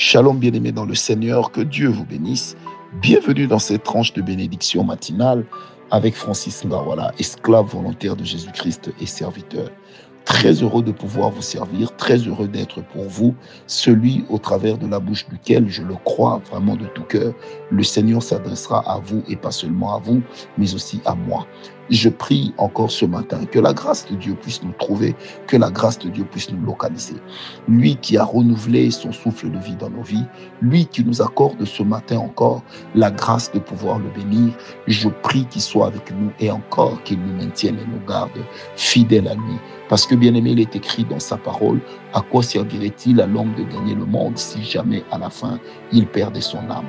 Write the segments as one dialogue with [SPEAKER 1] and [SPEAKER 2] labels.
[SPEAKER 1] Shalom bien-aimés dans le Seigneur, que Dieu vous bénisse. Bienvenue dans cette tranche de bénédiction matinale avec Francis Ngawala, esclave volontaire de Jésus-Christ et serviteur. Très heureux de pouvoir vous servir, très heureux d'être pour vous celui au travers de la bouche duquel, je le crois vraiment de tout cœur, le Seigneur s'adressera à vous et pas seulement à vous, mais aussi à moi. Je prie encore ce matin que la grâce de Dieu puisse nous trouver, que la grâce de Dieu puisse nous localiser. Lui qui a renouvelé son souffle de vie dans nos vies, lui qui nous accorde ce matin encore la grâce de pouvoir le bénir, je prie qu'il soit avec nous et encore qu'il nous maintienne et nous garde fidèles à lui. Parce que bien aimé, il est écrit dans sa parole, à quoi servirait-il à l'homme de gagner le monde si jamais à la fin il perdait son âme?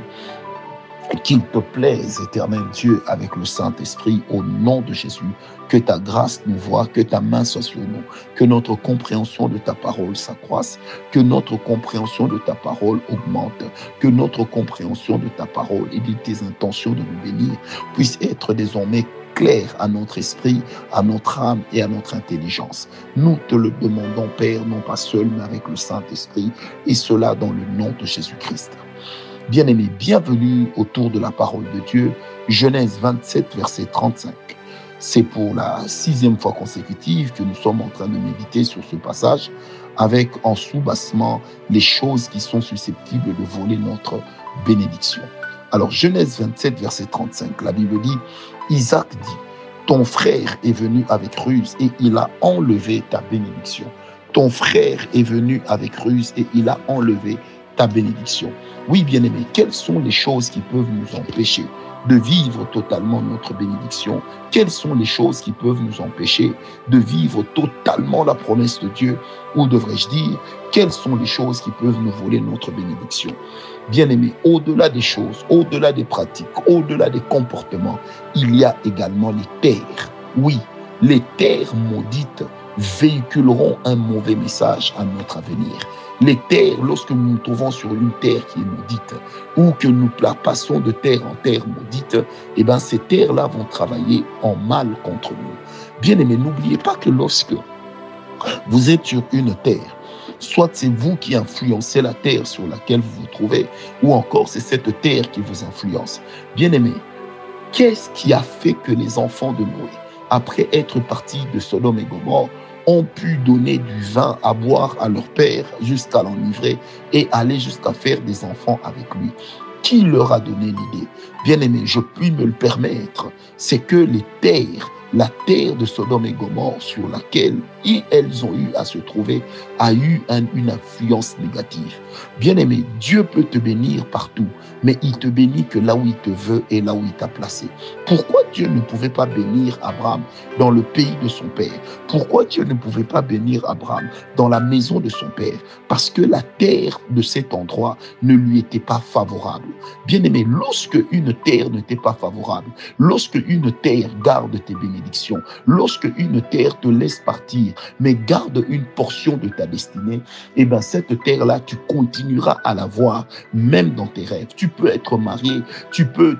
[SPEAKER 1] Qu'il te plaise, éternel Dieu, avec le Saint-Esprit, au nom de Jésus, que ta grâce nous voie, que ta main soit sur nous, que notre compréhension de ta parole s'accroisse, que notre compréhension de ta parole augmente, que notre compréhension de ta parole et de tes intentions de nous bénir puisse être désormais claire à notre esprit, à notre âme et à notre intelligence. Nous te le demandons, Père, non pas seul, mais avec le Saint-Esprit, et cela dans le nom de Jésus-Christ. Bien-aimés, bienvenue autour de la parole de Dieu. Genèse 27, verset 35. C'est pour la sixième fois consécutive que nous sommes en train de méditer sur ce passage avec en sous-bassement les choses qui sont susceptibles de voler notre bénédiction. Alors Genèse 27, verset 35, la Bible dit, Isaac dit, ton frère est venu avec ruse et il a enlevé ta bénédiction. Ton frère est venu avec ruse et il a enlevé ta bénédiction. Oui, bien-aimés, quelles sont les choses qui peuvent nous empêcher de vivre totalement notre bénédiction? Quelles sont les choses qui peuvent nous empêcher de vivre totalement la promesse de Dieu? Ou devrais-je dire, quelles sont les choses qui peuvent nous voler notre bénédiction? Bien-aimés, au-delà des choses, au-delà des pratiques, au-delà des comportements, il y a également les terres. Oui, les terres maudites véhiculeront un mauvais message à notre avenir. Les terres, lorsque nous nous trouvons sur une terre qui est maudite, ou que nous la passons de terre en terre maudite, eh bien, ces terres-là vont travailler en mal contre nous. Bien aimé, n'oubliez pas que lorsque vous êtes sur une terre, soit c'est vous qui influencez la terre sur laquelle vous vous trouvez, ou encore c'est cette terre qui vous influence. Bien aimé, qu'est-ce qui a fait que les enfants de Noé, après être partis de Sodome et Gomorre, ont pu donner du vin à boire à leur père jusqu'à l'enivrer et aller jusqu'à faire des enfants avec lui? Qui leur a donné l'idée? Bien aimé, je puis me le permettre, c'est que les terres la terre de Sodome et Gomorre sur laquelle elles ont eu à se trouver a eu une influence négative. Bien-aimé, Dieu peut te bénir partout, mais il te bénit que là où il te veut et là où il t'a placé. Pourquoi Dieu ne pouvait pas bénir Abraham dans le pays de son père? Pourquoi Dieu ne pouvait pas bénir Abraham dans la maison de son père? Parce que la terre de cet endroit ne lui était pas favorable. Bien-aimé, lorsque une terre ne t'est pas favorable, lorsque une terre garde tes bénédictions, Lorsque une terre te laisse partir, mais garde une portion de ta destinée, et bien cette terre-là, tu continueras à la voir, même dans tes rêves. Tu peux être marié, tu peux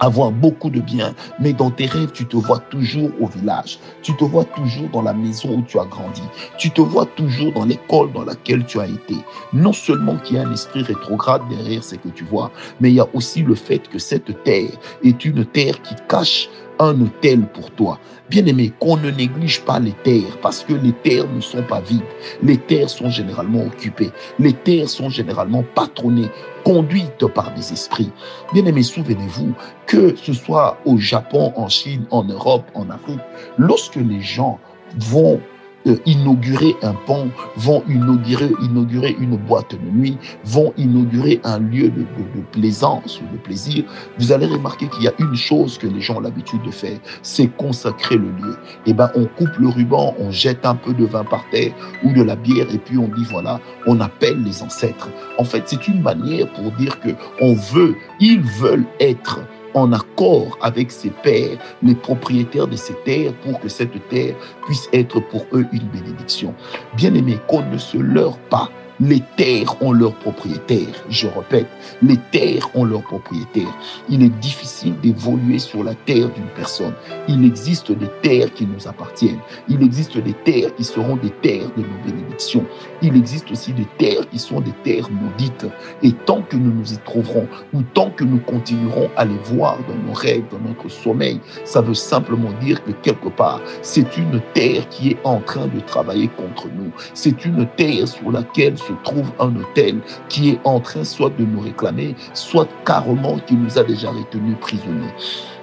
[SPEAKER 1] avoir beaucoup de biens, mais dans tes rêves, tu te vois toujours au village, tu te vois toujours dans la maison où tu as grandi, tu te vois toujours dans l'école dans laquelle tu as été. Non seulement qu'il y a un esprit rétrograde derrière ce que tu vois, mais il y a aussi le fait que cette terre est une terre qui cache un hôtel pour toi. Bien-aimé, qu'on ne néglige pas les terres parce que les terres ne sont pas vides. Les terres sont généralement occupées. Les terres sont généralement patronnées, conduites par des esprits. Bien-aimé, souvenez-vous que ce soit au Japon, en Chine, en Europe, en Afrique, lorsque les gens vont euh, inaugurer un pont, vont inaugurer, inaugurer une boîte de nuit, vont inaugurer un lieu de, plaisance ou de plaisir, vous allez remarquer qu'il y a une chose que les gens ont l'habitude de faire, c'est consacrer le lieu. Eh ben, on coupe le ruban, on jette un peu de vin par terre ou de la bière et puis on dit voilà, on appelle les ancêtres. En fait, c'est une manière pour dire que on veut, ils veulent être en accord avec ses pères, les propriétaires de ces terres, pour que cette terre puisse être pour eux une bénédiction. Bien aimé, qu'on ne se leurre pas Les terres ont leurs propriétaires. Je répète, les terres ont leurs propriétaires. Il est difficile d'évoluer sur la terre d'une personne. Il existe des terres qui nous appartiennent. Il existe des terres qui seront des terres de nos bénédictions. Il existe aussi des terres qui sont des terres maudites. Et tant que nous nous y trouverons, ou tant que nous continuerons à les voir dans nos rêves, dans notre sommeil, ça veut simplement dire que quelque part, c'est une terre qui est en train de travailler contre nous. C'est une terre sur laquelle se trouve un hôtel qui est en train soit de nous réclamer, soit carrément qui nous a déjà retenus prisonniers.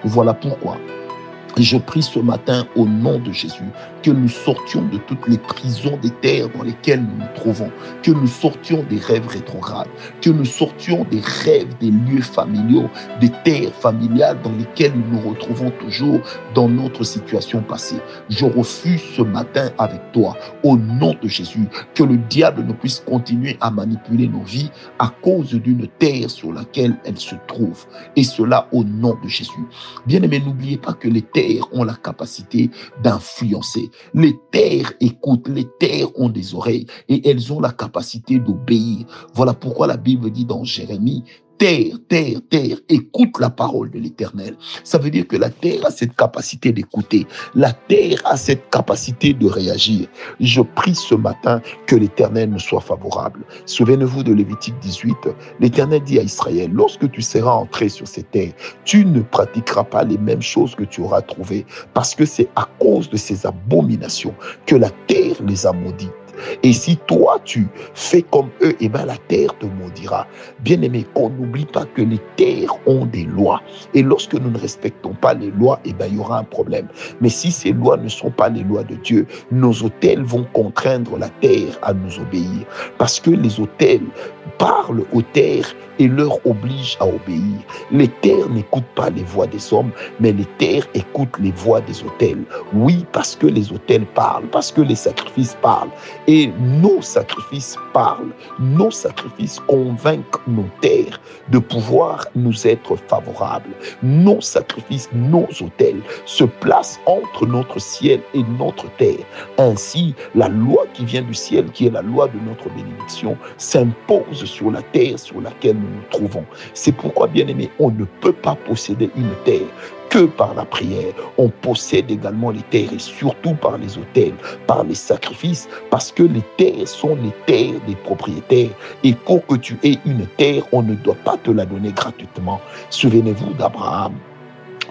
[SPEAKER 1] Voilà pourquoi je prie ce matin au nom de Jésus que nous sortions de toutes les prisons des terres dans lesquelles nous nous trouvons, que nous sortions des rêves rétrogrades, que nous sortions des rêves des lieux familiaux, des terres familiales dans lesquelles nous nous retrouvons toujours dans notre situation passée. Je refuse ce matin avec toi, au nom de Jésus, que le diable ne puisse continuer à manipuler nos vies à cause d'une terre sur laquelle elle se trouve. Et cela au nom de Jésus. Bien aimé, n'oubliez pas que les terres ont la capacité d'influencer. Les terres écoutent, les terres ont des oreilles et elles ont la capacité d'obéir. Voilà pourquoi la Bible dit dans Jérémie, terre, terre, terre, écoute la parole de l'Éternel. Ça veut dire que la terre a cette capacité d'écouter. La terre a cette capacité de réagir. Je prie ce matin que l'Éternel nous soit favorable. Souvenez-vous de Lévitique 18. L'Éternel dit à Israël, lorsque tu seras entré sur ces terres, tu ne pratiqueras pas les mêmes choses que tu auras trouvées, parce que c'est à cause de ces abominations que la terre les a maudits. Et si toi, tu fais comme eux, eh bien la terre te maudira. Bien aimé, qu'on n'oublie pas que les terres ont des lois. Et lorsque nous ne respectons pas les lois, eh bien il y aura un problème. Mais si ces lois ne sont pas les lois de Dieu, nos hôtels vont contraindre la terre à nous obéir. Parce que les hôtels parlent aux terres et leur oblige à obéir. Les terres n'écoutent pas les voix des hommes, mais les terres écoutent les voix des autels. Oui, parce que les autels parlent, parce que les sacrifices parlent. Et nos sacrifices parlent. Nos sacrifices convainquent nos terres de pouvoir nous être favorables. Nos sacrifices, nos autels se placent entre notre ciel et notre terre. Ainsi, la loi qui vient du ciel, qui est la loi de notre bénédiction, s'impose sur la terre sur laquelle nous nous trouvons. C'est pourquoi, bien aimé, on ne peut pas posséder une terre que par la prière. On possède également les terres et surtout par les hôtels, par les sacrifices, parce que les terres sont les terres des propriétaires. Et pour que tu aies une terre, on ne doit pas te la donner gratuitement. Souvenez-vous d'Abraham.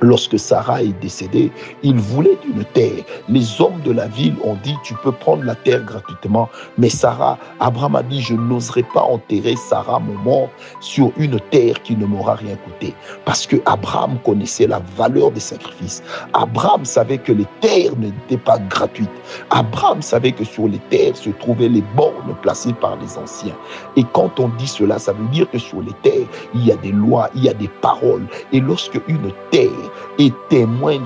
[SPEAKER 1] Lorsque Sarah est décédée, il voulait une terre. Les hommes de la ville ont dit, tu peux prendre la terre gratuitement. Mais Sarah, Abraham a dit, je n'oserai pas enterrer Sarah, mon mort, sur une terre qui ne m'aura rien coûté. Parce que Abraham connaissait la valeur des sacrifices. Abraham savait que les terres n'étaient pas gratuites. Abraham savait que sur les terres se trouvaient les bornes placées par les anciens. Et quand on dit cela, ça veut dire que sur les terres, il y a des lois, il y a des paroles. Et lorsque une terre et témoin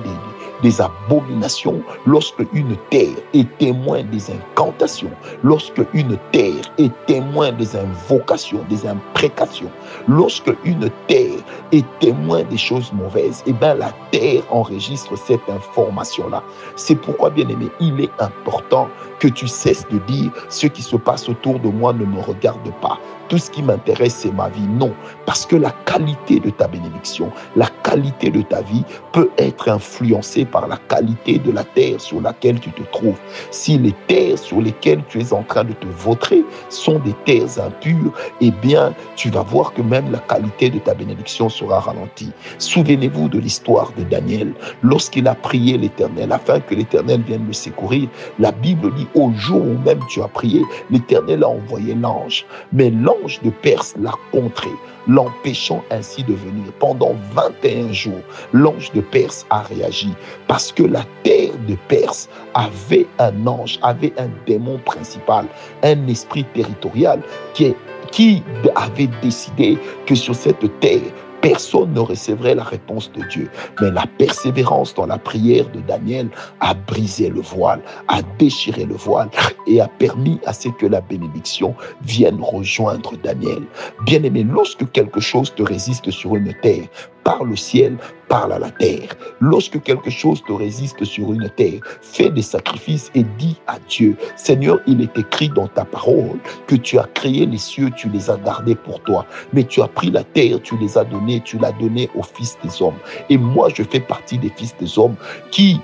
[SPEAKER 1] des, abominations, lorsque une terre est témoin des incantations, lorsque une terre est témoin des invocations, des imprécations, lorsque une terre est témoin des choses mauvaises, eh bien la terre enregistre cette information-là. C'est pourquoi, bien aimé, il est important que tu cesses de dire ce qui se passe autour de moi ne me regarde pas. Tout ce qui m'intéresse, c'est ma vie. Non, parce que la qualité de ta bénédiction, la qualité de ta vie peut être influencée par la qualité de la terre sur laquelle tu te trouves. Si les terres sur lesquelles tu es en train de te vautrer sont des terres impures, eh bien, tu vas voir que même la qualité de ta bénédiction sera ralentie. Souvenez-vous de l'histoire de Daniel. Lorsqu'il a prié l'Éternel afin que l'Éternel vienne le secourir, la Bible dit au jour où même tu as prié, l'Éternel a envoyé l'ange. Mais l'ange de Perse l'a contré, l'empêchant ainsi de venir. Pendant 21 jours, l'ange de Perse a réagi parce que la terre de Perse avait un ange, avait un démon principal, un esprit territorial qui, qui avait décidé que sur cette terre, personne ne recevrait la réponse de Dieu. Mais la persévérance dans la prière de Daniel a brisé le voile, a déchiré le voile et a permis à ce que la bénédiction vienne rejoindre Daniel. Bien-aimé, lorsque quelque chose te résiste sur une terre, parle au ciel, parle à la terre. Lorsque quelque chose te résiste sur une terre, fais des sacrifices et dis à Dieu, Seigneur, il est écrit dans ta parole que tu as créé les cieux, tu les as gardés pour toi, mais tu as pris la terre, tu les as donnés, tu l'as donné aux fils des hommes. Et moi, je fais partie des fils des hommes qui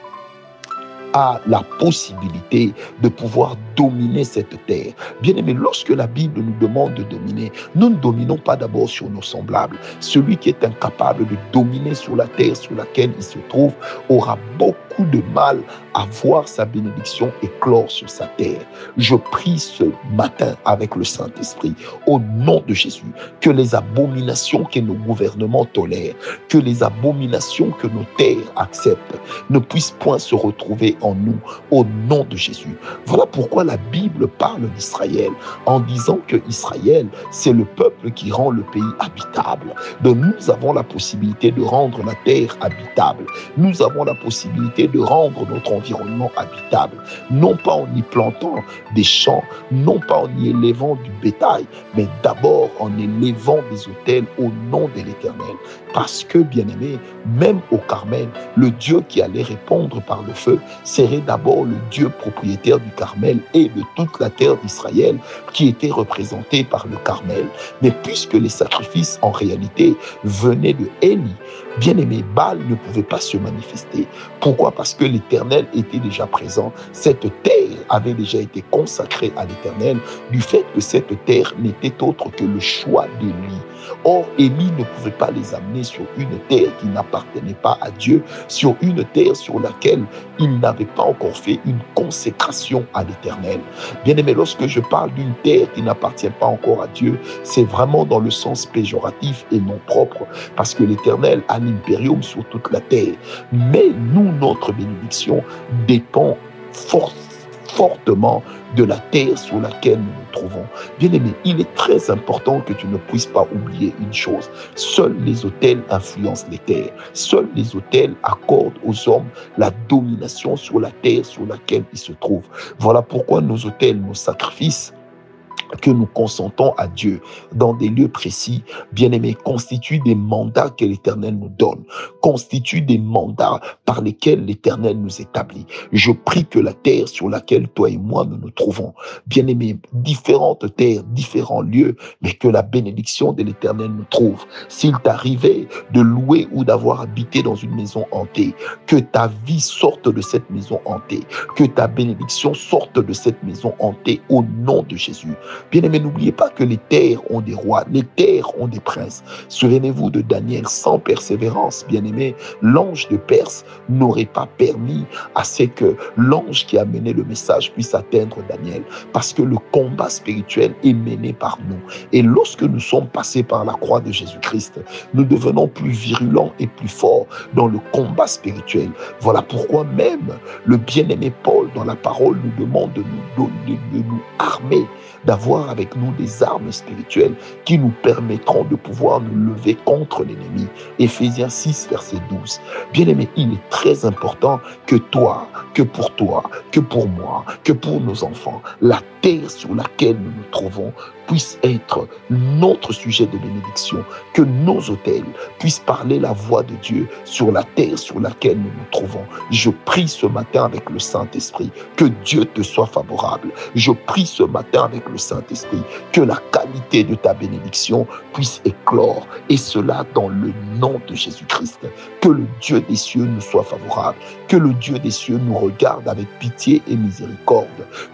[SPEAKER 1] a la possibilité de pouvoir dominer cette terre. Bien aimé, lorsque la Bible nous demande de dominer, nous ne dominons pas d'abord sur nos semblables. Celui qui est incapable de dominer sur la terre sur laquelle il se trouve aura beaucoup de mal à voir sa bénédiction éclore sur sa terre. Je prie ce matin avec le Saint-Esprit, au nom de Jésus, que les abominations que nos gouvernements tolèrent, que les abominations que nos terres acceptent, ne puissent point se retrouver en nous, au nom de Jésus. Voilà pourquoi la Bible parle d'Israël en disant que Israël, c'est le peuple qui rend le pays habitable. Donc nous avons la possibilité de rendre la terre habitable. Nous avons la possibilité de rendre notre environnement habitable, non pas en y plantant des champs, non pas en y élevant du bétail, mais d'abord en élevant des hôtels au nom de l'Éternel. Parce que, bien aimé, même au Carmel, le Dieu qui allait répondre par le feu serait d'abord le Dieu propriétaire du Carmel de toute la terre d'Israël qui était représenté par le Carmel. Mais puisque les sacrifices en réalité venaient de Élie, bien aimé, Baal ne pouvait pas se manifester. Pourquoi? Parce que l'Éternel était déjà présent. Cette terre avait déjà été consacrée à l'Éternel du fait que cette terre n'était autre que le choix d'Élie. Or, Élie ne pouvait pas les amener sur une terre qui n'appartenait pas à Dieu, sur une terre sur laquelle il n'avait pas encore fait une consécration à l'Éternel. Bien aimé, lorsque je parle d'une terre qui n'appartient pas encore à Dieu, c'est vraiment dans le sens péjoratif et non propre, parce que l'Éternel a l'impérium sur toute la terre. Mais nous, notre bénédiction dépend forcément fortement de la terre sur laquelle nous nous trouvons. Bien aimé, il est très important que tu ne puisses pas oublier une chose. Seuls les hôtels influencent les terres. Seuls les hôtels accordent aux hommes la domination sur la terre sur laquelle ils se trouvent. Voilà pourquoi nos hôtels, nos sacrifices, que nous consentons à Dieu dans des lieux précis, bien aimés, constituent des mandats que l'Éternel nous donne, constituent des mandats par lesquels l'Éternel nous établit. Je prie que la terre sur laquelle toi et moi nous nous trouvons, bien aimés, différentes terres, différents lieux, mais que la bénédiction de l'Éternel nous trouve. S'il t'arrivait de louer ou d'avoir habité dans une maison hantée, que ta vie sorte de cette maison hantée, que ta bénédiction sorte de cette maison hantée au nom de Jésus. Bien-aimés, n'oubliez pas que les terres ont des rois, les terres ont des princes. Souvenez-vous de Daniel, sans persévérance, bien-aimé, l'ange de Perse n'aurait pas permis à ce que l'ange qui a mené le message puisse atteindre Daniel, parce que le combat spirituel est mené par nous. Et lorsque nous sommes passés par la croix de Jésus-Christ, nous devenons plus virulents et plus forts dans le combat spirituel. Voilà pourquoi même le bien-aimé Paul, dans la parole, nous demande de nous, de, de nous armer avec nous des armes spirituelles qui nous permettront de pouvoir nous lever contre l'ennemi. Éphésiens 6, verset 12. Bien aimé, il est très important que toi, que pour toi, que pour moi, que pour nos enfants, la terre sur laquelle nous nous trouvons puisse être notre sujet de bénédiction, que nos hôtels puissent parler la voix de Dieu sur la terre sur laquelle nous nous trouvons. Je prie ce matin avec le Saint-Esprit que Dieu te soit favorable. Je prie ce matin avec le Saint-Esprit que la qualité de ta bénédiction puisse éclore et cela dans le nom de Jésus-Christ. Que le Dieu des cieux nous soit favorable, que le Dieu des cieux nous regarde avec pitié et miséricorde,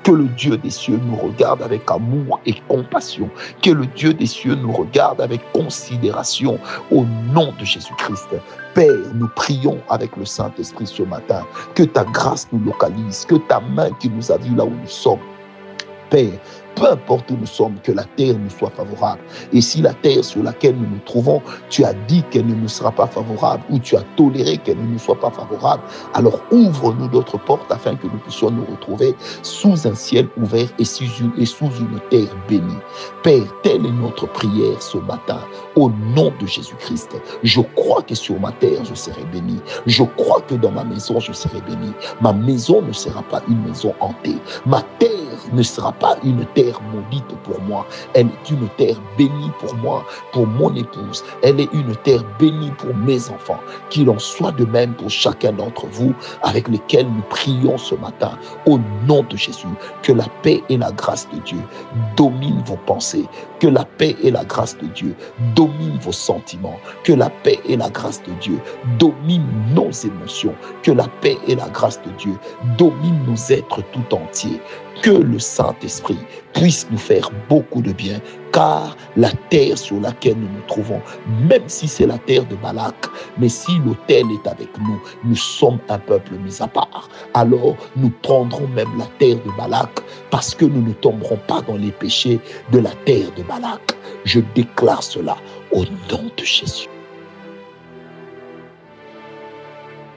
[SPEAKER 1] que le Dieu des cieux nous regarde avec amour et compassion, que le Dieu des cieux nous regarde avec considération. Au nom de Jésus-Christ. Père, nous prions avec le Saint-Esprit ce matin, que ta grâce nous localise, que ta main qui nous a vus là où nous sommes, Père, peu importe où nous sommes, que la terre nous soit favorable. Et si la terre sur laquelle nous nous trouvons, tu as dit qu'elle ne nous sera pas favorable ou tu as toléré qu'elle ne nous soit pas favorable, alors ouvre-nous d'autres portes afin que nous puissions nous retrouver sous un ciel ouvert et sous une, terre bénie. Père, telle est notre prière ce matin au nom de Jésus-Christ. Je crois que sur ma terre, je serai béni. Je crois que dans ma maison, je serai béni. Ma maison ne sera pas une maison hantée. Ma terre ne sera pas une terre terre maudite pour moi. Elle est une terre bénie pour moi, pour mon épouse. Elle est une terre bénie pour mes enfants. Qu'il en soit de même pour chacun d'entre vous avec lesquels nous prions ce matin. Au nom de Jésus, que la paix et la grâce de Dieu dominent vos pensées. Que la paix et la grâce de Dieu dominent vos sentiments. Que la paix et la grâce de Dieu dominent nos émotions. Que la paix et la grâce de Dieu dominent nos êtres tout entiers que le Saint-Esprit puisse nous faire beaucoup de bien, car la terre sur laquelle nous nous trouvons, même si c'est la terre de Balak, mais si l'autel est avec nous, nous sommes un peuple mis à part. Alors nous prendrons même la terre de Balak, parce que nous ne tomberons pas dans les péchés de la terre de Balak. Je déclare cela au nom de Jésus.